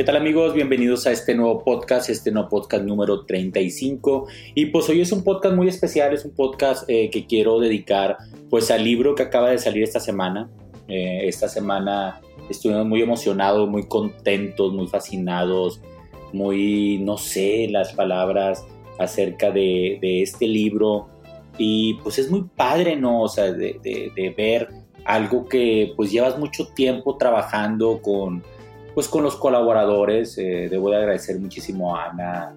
¿Qué tal amigos? Bienvenidos a este nuevo podcast, este nuevo podcast número 35. Y pues hoy es un podcast muy especial, es un podcast eh, que quiero dedicar pues al libro que acaba de salir esta semana. Eh, esta semana estuvimos muy emocionados, muy contentos, muy fascinados, muy, no sé, las palabras acerca de, este libro. Y pues es muy padre, ¿no? O sea, de, de ver algo que pues llevas mucho tiempo trabajando con pues con los colaboradores. Eh, debo de agradecer muchísimo a Ana,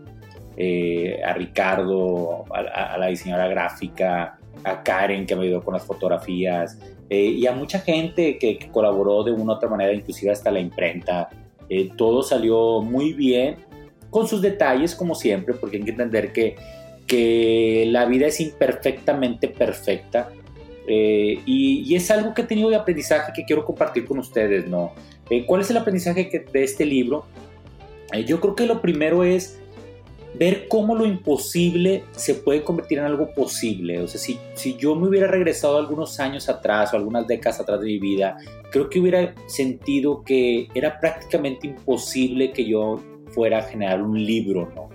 eh, a Ricardo, a, la diseñadora gráfica, a Karen que me ayudó con las fotografías eh, y a mucha gente que, colaboró de una u otra manera, inclusive hasta la imprenta. todo salió muy bien, con sus detalles como siempre, porque hay que entender que, que la vida es imperfectamente perfecta. y, y, es algo que he tenido de aprendizaje que quiero compartir con ustedes, ¿no? Eh, ¿Cuál es el aprendizaje de este libro? Eh, yo creo que lo primero es ver cómo lo imposible se puede convertir en algo posible. O sea, si, si yo me hubiera regresado algunos años atrás o algunas décadas atrás de mi vida, creo que hubiera sentido que era prácticamente imposible que yo fuera a generar un libro, ¿no?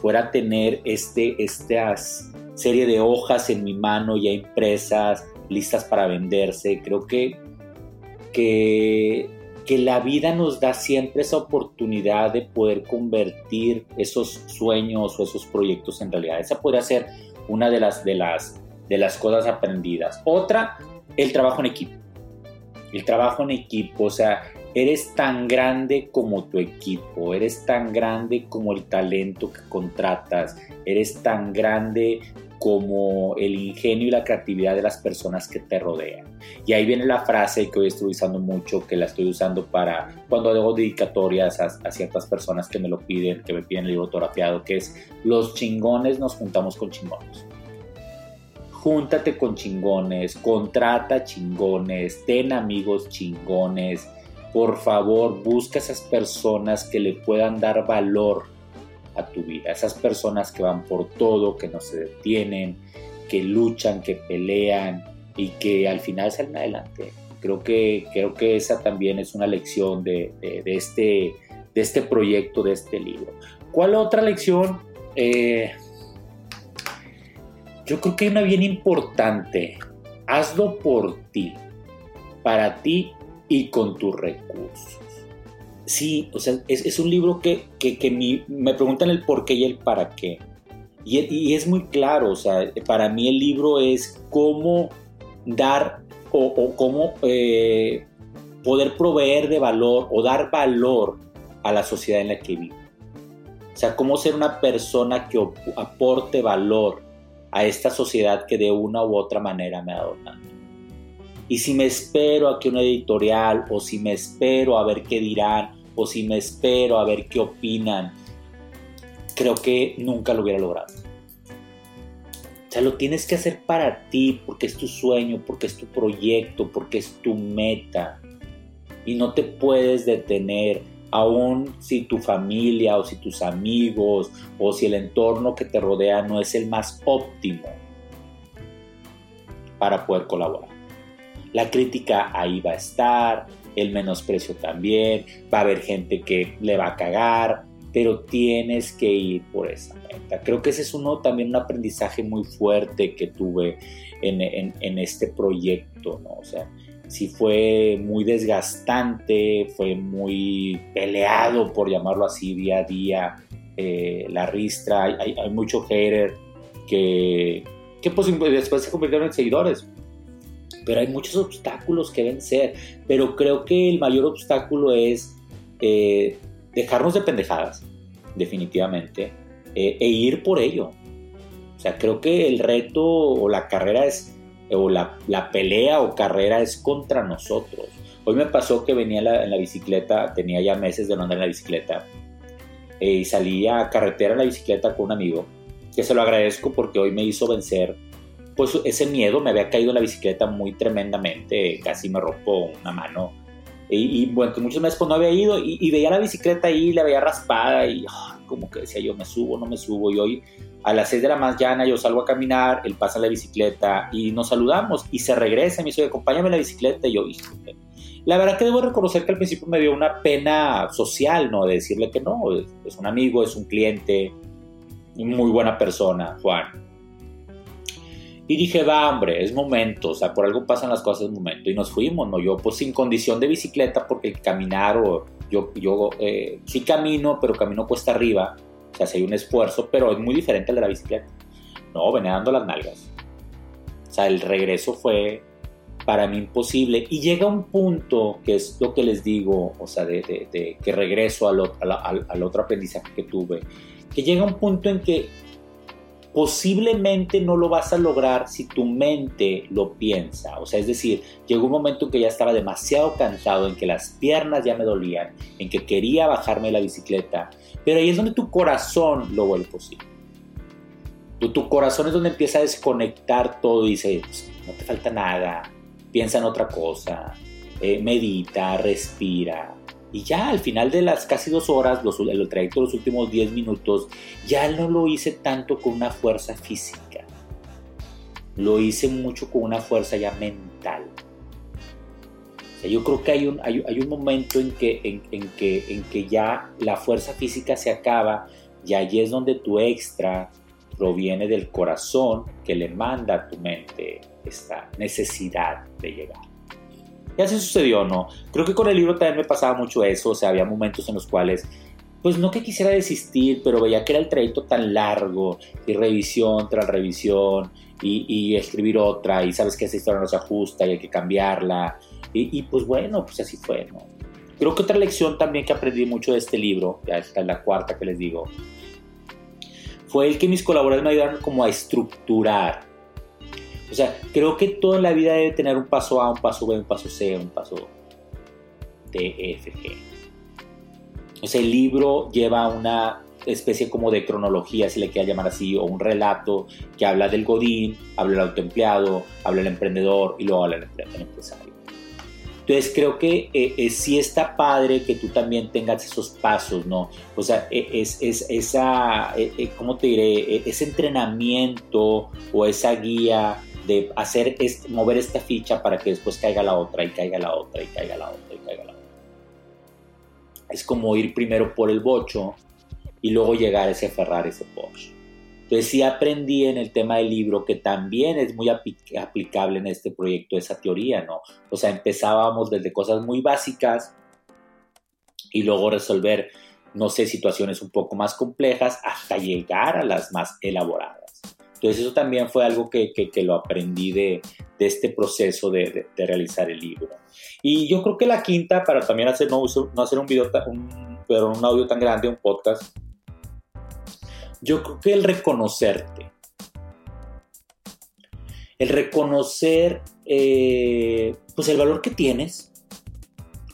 Fuera a tener este, estas serie de hojas en mi mano ya impresas, listas para venderse. Creo que, que que la vida nos da siempre esa oportunidad de poder convertir esos sueños o esos proyectos en realidad. Esa podría ser una de las, de las, de las cosas aprendidas. Otra, el trabajo en equipo. El trabajo en equipo, o sea, eres tan grande como tu equipo, eres tan grande como el talento que contratas, eres tan grande como el ingenio y la creatividad de las personas que te rodean. Y ahí viene la frase que hoy estoy usando mucho, que la estoy usando para cuando hago dedicatorias a, ciertas personas que me lo piden, que me piden el libro autografiado, que es los chingones nos juntamos con chingones. Júntate con chingones, contrata chingones, ten amigos chingones. Por favor, busca esas personas que le puedan dar valor a tu vida. Esas personas que van por todo, que no se detienen, que luchan, que pelean y que al final salen adelante. Creo que, creo que esa también es una lección de, este, de este proyecto, de este libro. ¿Cuál otra lección? Eh, yo creo que hay una bien importante. Hazlo por ti, para ti y con tus recursos. Sí, o sea, es, un libro que, me preguntan el por qué y el para qué. Y, es muy claro, o sea, para mí el libro es cómo dar o, cómo eh, poder proveer de valor o dar valor a la sociedad en la que vivo. O sea, cómo ser una persona que aporte valor a esta sociedad que de una u otra manera me ha. Y si me espero a que una editorial o si me espero a ver qué dirán o si me espero a ver qué opinan, creo que nunca lo hubiera logrado. O sea, lo tienes que hacer para ti, porque es tu sueño, porque es tu proyecto, porque es tu meta. Y no te puedes detener, aun si tu familia o si tus amigos o si el entorno que te rodea no es el más óptimo para poder colaborar. La crítica ahí va a estar, el menosprecio también, va a haber gente que le va a cagar, pero tienes que ir por esa meta. Creo que ese es uno también un aprendizaje muy fuerte que tuve en, este proyecto, ¿no? O sea, sí fue muy desgastante, fue muy peleado, por llamarlo así, día a día, eh, la ristra, hay, mucho hater que, que pues, después se convirtieron en seguidores, pero hay muchos obstáculos que vencer. Pero creo que el mayor obstáculo es eh, dejarnos de pendejadas, definitivamente, eh, e ir por ello. O sea, creo que el reto o la carrera es, o la, pelea o carrera es contra nosotros. Hoy me pasó que venía en la, bicicleta, tenía ya meses de no andar en la bicicleta, eh, y salí a carretera en la bicicleta con un amigo, que se lo agradezco porque hoy me hizo vencer pues ese miedo, me había caído en la bicicleta muy tremendamente, casi me rompo una mano. Y, bueno, muchos meses pues no había ido y, veía la bicicleta ahí, la veía raspada y como que decía yo, me subo, no me subo. Y hoy a las 6 de la mañana yo salgo a caminar, él pasa la bicicleta y nos saludamos y se regresa y me dice, acompáñame en la bicicleta. Y yo, la verdad que debo reconocer que al principio me dio una pena social, ¿no? De decirle que no, es un amigo, es un cliente, muy buena persona, Juan y dije, va, hombre, es momento, o sea, por algo pasan las cosas en momento. Y nos fuimos, ¿no? Yo, pues sin condición de bicicleta, porque caminar, o yo, yo eh, sí camino, pero camino cuesta arriba, o sea, si hay un esfuerzo, pero es muy diferente al de la bicicleta. No, venía dando las nalgas. O sea, el regreso fue para mí imposible. Y llega un punto, que es lo que les digo, o sea, de, de, que regreso al, al, al otro aprendizaje que tuve, que llega un punto en que posiblemente no lo vas a lograr si tu mente lo piensa. O sea, es decir, llegó un momento en que ya estaba demasiado cansado, en que las piernas ya me dolían, en que quería bajarme de la bicicleta, pero ahí es donde tu corazón lo vuelve posible. Tu, corazón es donde empieza a desconectar todo y dice, pues, no te falta nada, piensa en otra cosa, eh, medita, respira, y ya al final de las casi dos horas, los, el trayecto de los últimos 10 minutos, ya no lo hice tanto con una fuerza física. Lo hice mucho con una fuerza ya mental. yo creo que hay un, hay, un momento en que, en, que, en que ya la fuerza física se acaba y allí es donde tu extra proviene del corazón que le manda a tu mente esta necesidad de llegar. Y así sucedió, ¿no? Creo que con el libro también me pasaba mucho eso, o sea, había momentos en los cuales, pues no que quisiera desistir, pero veía que era el trayecto tan largo, y revisión tras revisión, y, escribir otra, y sabes que esa historia no se ajusta y hay que cambiarla, y, pues bueno, pues así fue, ¿no? Creo que otra lección también que aprendí mucho de este libro, ya esta es la cuarta que les digo, fue el que mis colaboradores me ayudaron como a estructurar o sea, creo que toda la vida debe tener un paso A, un paso B, un paso C, un paso D, E, F, G. O sea, el libro lleva una especie como de cronología, si le quiera llamar así, o un relato que habla del godín, habla del autoempleado, habla del emprendedor y luego habla del empresario. Entonces creo que eh, eh, sí está padre que tú también tengas esos pasos, ¿no? O sea, e, es, es esa, eh, ¿cómo te diré? Ese entrenamiento o esa guía de hacer es, mover esta ficha para que después caiga la otra y caiga la otra y caiga la otra y caiga la otra. Es como ir primero por el bocho y luego llegar a ese Ferrari, ese Porsche. Entonces sí aprendí en el tema del libro que también es muy aplicable en este proyecto esa teoría, ¿no? O sea, empezábamos desde cosas muy básicas y luego resolver, no sé, situaciones un poco más complejas hasta llegar a las más elaboradas. Entonces eso también fue algo que, que, lo aprendí de, de este proceso de, de, realizar el libro. Y yo creo que la quinta, para también hacer, no, no hacer un video, un, pero un audio tan grande, un podcast, yo creo que el reconocerte. El reconocer eh, pues el valor que tienes,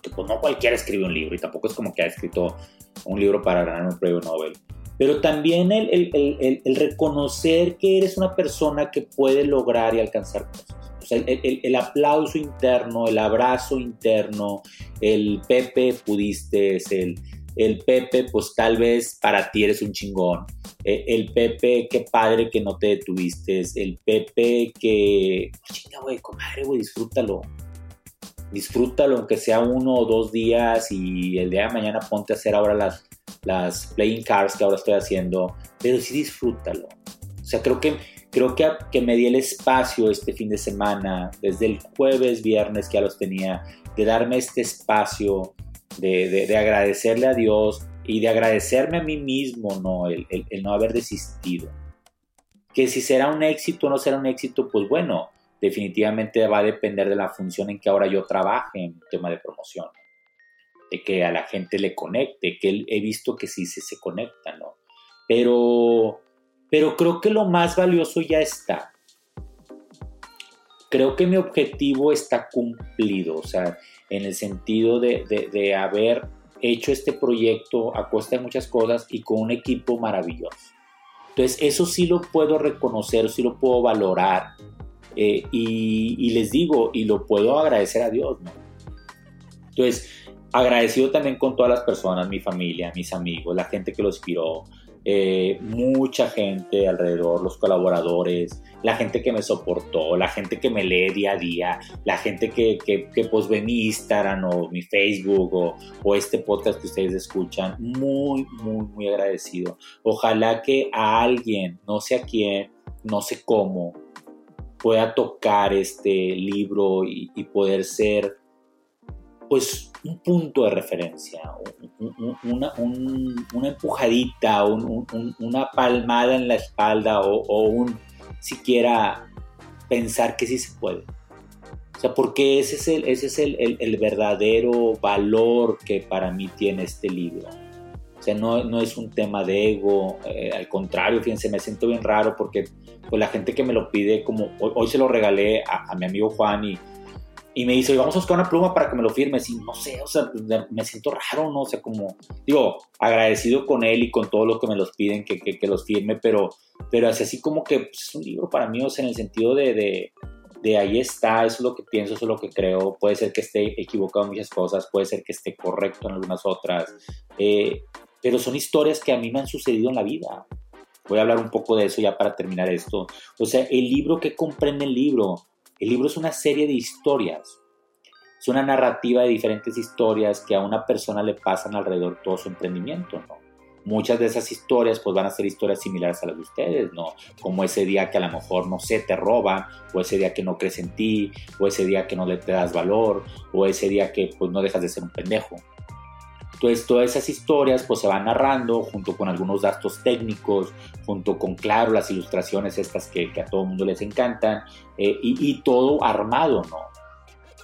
que pues no cualquiera escribe un libro y tampoco es como que ha escrito un libro para ganar un premio Nobel pero también el, el, el, reconocer que eres una persona que puede lograr y alcanzar cosas. O sea, el, aplauso interno, el abrazo interno, el Pepe pudiste, el, el Pepe, pues tal vez para ti eres un chingón. E, el Pepe, qué padre que no te detuviste. El Pepe que, chinga, güey, comadre, güey, disfrútalo. Disfrútalo, aunque sea uno o dos días y el día de mañana ponte a hacer ahora las, las playing cards que ahora estoy haciendo, pero sí disfrútalo. O sea, creo que, creo que, que me di el espacio este fin de semana, desde el jueves, viernes que ya los tenía, de darme este espacio, de, de, agradecerle a Dios y de agradecerme a mí mismo, ¿no? El, el, el, no haber desistido. Que si será un éxito o no será un éxito, pues bueno, definitivamente va a depender de la función en que ahora yo trabaje en tema de promoción de que a la gente le conecte, que he visto que sí se, se conecta, ¿no? Pero, pero creo que lo más valioso ya está. Creo que mi objetivo está cumplido, o sea, en el sentido de, de, haber hecho este proyecto a costa de muchas cosas y con un equipo maravilloso. Entonces, eso sí lo puedo reconocer, sí lo puedo valorar. Eh, y, y, les digo, y lo puedo agradecer a Dios, ¿no? Entonces, agradecido también con todas las personas, mi familia, mis amigos, la gente que lo inspiró, eh, mucha gente alrededor, los colaboradores, la gente que me soportó, la gente que me lee día a día, la gente que, que, que pues ve mi Instagram o mi Facebook o, o, este podcast que ustedes escuchan, muy, muy, muy agradecido. Ojalá que a alguien, no sé a quién, no sé cómo, pueda tocar este libro y, y poder ser pues un punto de referencia, una, una, empujadita, una palmada en la espalda o, un siquiera pensar que sí se puede. O sea, porque ese es el, ese es el, verdadero valor que para mí tiene este libro. O sea, no, no es un tema de ego, eh, al contrario, fíjense, me siento bien raro porque pues, la gente que me lo pide, como hoy, se lo regalé a, a mi amigo Juan y, y me dice, vamos a buscar una pluma para que me lo firmes. Y no sé, o sea, me siento raro, ¿no? O sea, como, digo, agradecido con él y con todos los que me los piden que, que, los firme, pero, pero así, así como que pues, es un libro para mí, o sea, en el sentido de, de, de, ahí está, eso es lo que pienso, eso es lo que creo. Puede ser que esté equivocado en muchas cosas, puede ser que esté correcto en algunas otras, eh, pero son historias que a mí me han sucedido en la vida. Voy a hablar un poco de eso ya para terminar esto. O sea, el libro que comprende el libro el libro es una serie de historias. Es una narrativa de diferentes historias que a una persona le pasan alrededor todo su emprendimiento, ¿no? Muchas de esas historias pues van a ser historias similares a las de ustedes, ¿no? Como ese día que a lo mejor, no sé, te roban, o ese día que no crees en ti, o ese día que no le das valor, o ese día que pues no dejas de ser un pendejo. Entonces, todas esas historias pues se van narrando junto con algunos datos técnicos, junto con, claro, las ilustraciones estas que, a todo el mundo les encantan, eh, y, todo armado, ¿no?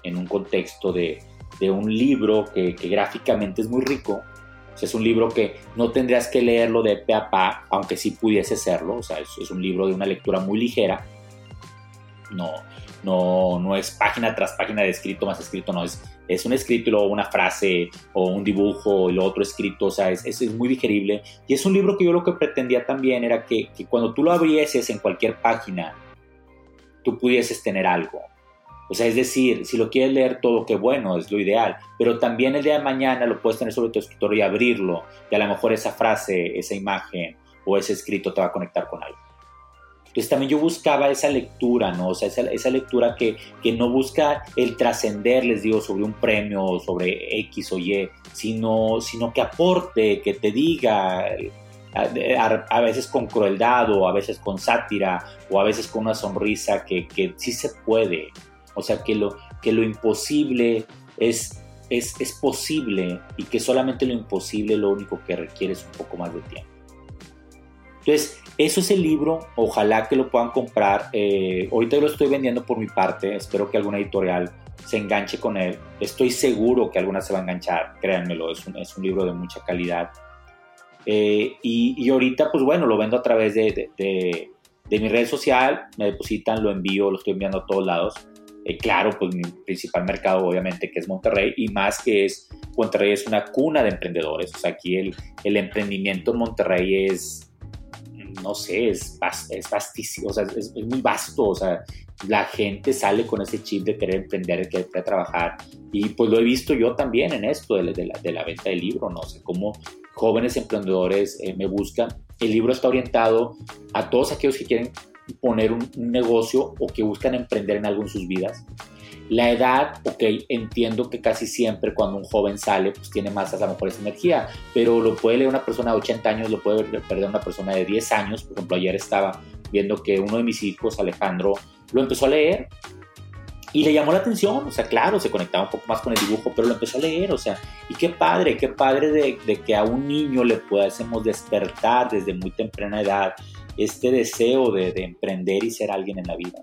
En un contexto de, un libro que, gráficamente es muy rico. O sea, es un libro que no tendrías que leerlo de pe a pa, aunque sí pudiese serlo. O sea, es, es un libro de una lectura muy ligera. No, no, no es página tras página de escrito más escrito, no, es, es un escrito y luego una frase o un dibujo y lo otro escrito, o sea, es, es, muy digerible. Y es un libro que yo lo que pretendía también era que, que cuando tú lo abrieses en cualquier página, tú pudieses tener algo. O sea, es decir, si lo quieres leer todo, qué bueno, es lo ideal. Pero también el día de mañana lo puedes tener sobre tu escritorio y abrirlo. Y a lo mejor esa frase, esa imagen o ese escrito te va a conectar con algo. Entonces también yo buscaba esa lectura, ¿no? O sea, esa, lectura que, que, no busca el trascender, les digo, sobre un premio, sobre X o Y, sino, sino que aporte, que te diga, a, veces con crueldad o a veces con sátira o a veces con una sonrisa que, que sí se puede. O sea, que lo, que lo imposible es, es, es posible y que solamente lo imposible lo único que requiere es un poco más de tiempo. Entonces, eso es el libro, ojalá que lo puedan comprar. Eh, ahorita lo estoy vendiendo por mi parte, espero que alguna editorial se enganche con él. Estoy seguro que alguna se va a enganchar, créanmelo, es un, es un libro de mucha calidad. Eh, y, ahorita, pues bueno, lo vendo a través de, de, mi red social, me depositan, lo envío, lo estoy enviando a todos lados. Eh, claro, pues mi principal mercado obviamente que es Monterrey y más que es, Monterrey es una cuna de emprendedores, o sea, aquí el, el emprendimiento en Monterrey es, no sé, es, es vastísimo, o sea, es, muy vasto, o sea, la gente sale con ese chip de querer emprender, de querer trabajar, y pues lo he visto yo también en esto de, la, de la, venta del libro, ¿no? sé, cómo jóvenes emprendedores eh, me buscan. El libro está orientado a todos aquellos que quieren poner un, un negocio o que buscan emprender en algo en sus vidas la edad, ok, entiendo que casi siempre cuando un joven sale, pues tiene más a lo mejor esa energía, pero lo puede leer una persona de 80 años, lo puede perder una persona de 10 años. Por ejemplo, ayer estaba viendo que uno de mis hijos, Alejandro, lo empezó a leer y le llamó la atención, o sea, claro, se conectaba un poco más con el dibujo, pero lo empezó a leer, o sea, y qué padre, qué padre de, que a un niño le podamos despertar desde muy temprana edad este deseo de, de emprender y ser alguien en la vida.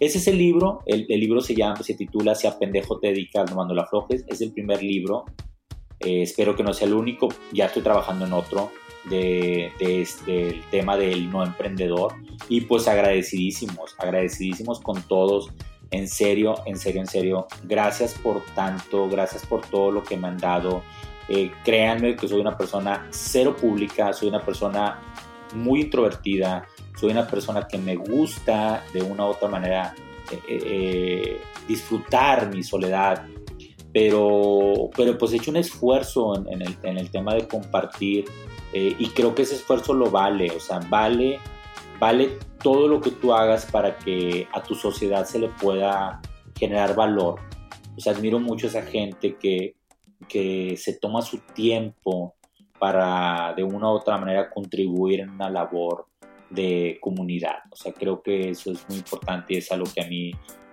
Ese es el libro, el, libro se llama, se titula Si a pendejo te dedicas, no mando la flojes, es el primer libro, eh, espero que no sea el único, ya estoy trabajando en otro de, este, del tema del no emprendedor. Y pues agradecidísimos, agradecidísimos con todos. En serio, en serio, en serio, gracias por tanto, gracias por todo lo que me han dado. Eh, créanme que soy una persona cero pública, soy una persona muy introvertida, soy una persona que me gusta de una u otra manera eh, eh, disfrutar mi soledad, pero, pero pues he hecho un esfuerzo en, el, en el, tema de compartir y creo que ese esfuerzo lo vale, o sea, vale, vale todo lo que tú hagas para que a tu sociedad se le pueda generar valor. Pues admiro mucho a esa gente que, que se toma su tiempo para de una u otra manera contribuir en una labor de comunidad. O sea, creo que eso es muy importante y es algo que a mí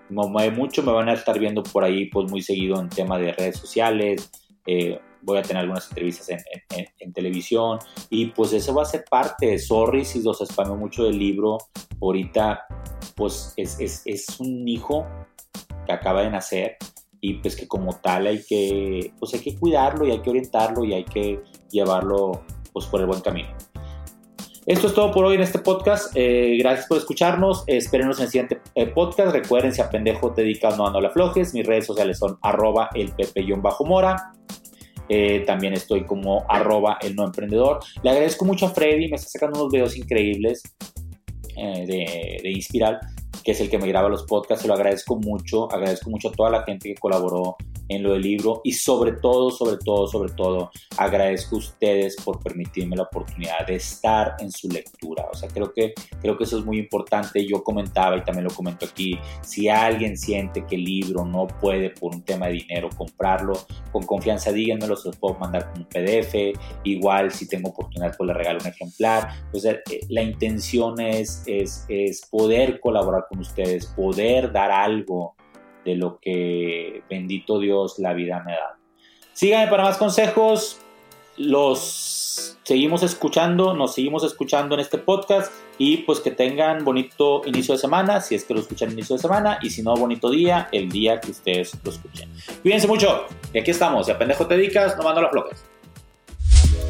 me mueve mucho. Me van a estar viendo por ahí pues muy seguido en tema de redes sociales. Eh, voy a tener algunas entrevistas en, televisión y pues eso va a ser parte. Sorry si los spameo mucho del libro. Ahorita pues es, es, es un hijo que acaba de nacer y pues que como tal hay que, pues hay que cuidarlo y hay que orientarlo y hay que llevarlo pues por el buen camino. Esto es todo por hoy en este podcast. Eh, gracias por escucharnos. Espérenos en el siguiente eh, podcast. Recuerden, si a pendejo te dedicas, no, no le aflojes. Mis redes sociales son arroba el pepe-mora. Eh, también estoy como arroba el no emprendedor. Le agradezco mucho a Freddy, me está sacando unos videos increíbles de, de Inspiral que es el que me graba los podcasts, se lo agradezco mucho, agradezco mucho a toda la gente que colaboró en lo del libro y sobre todo, sobre todo, sobre todo, agradezco a ustedes por permitirme la oportunidad de estar en su lectura. O sea, creo que, creo que eso es muy importante. Yo comentaba y también lo comento aquí, si alguien siente que el libro no puede por un tema de dinero comprarlo, con confianza díganmelo, se los puedo mandar con un PDF. Igual si tengo oportunidad, pues le regalo un ejemplar. O sea, eh, la intención es, es, es poder colaborar con ustedes, poder dar algo de lo que bendito Dios la vida me da. Síganme para más consejos. Los seguimos escuchando, nos seguimos escuchando en este podcast y pues que tengan bonito inicio de semana, si es que lo escuchan inicio de semana, y si no, bonito día, el día que ustedes lo escuchen. Cuídense mucho, y aquí estamos, si a pendejo te dedicas, no mando las flocas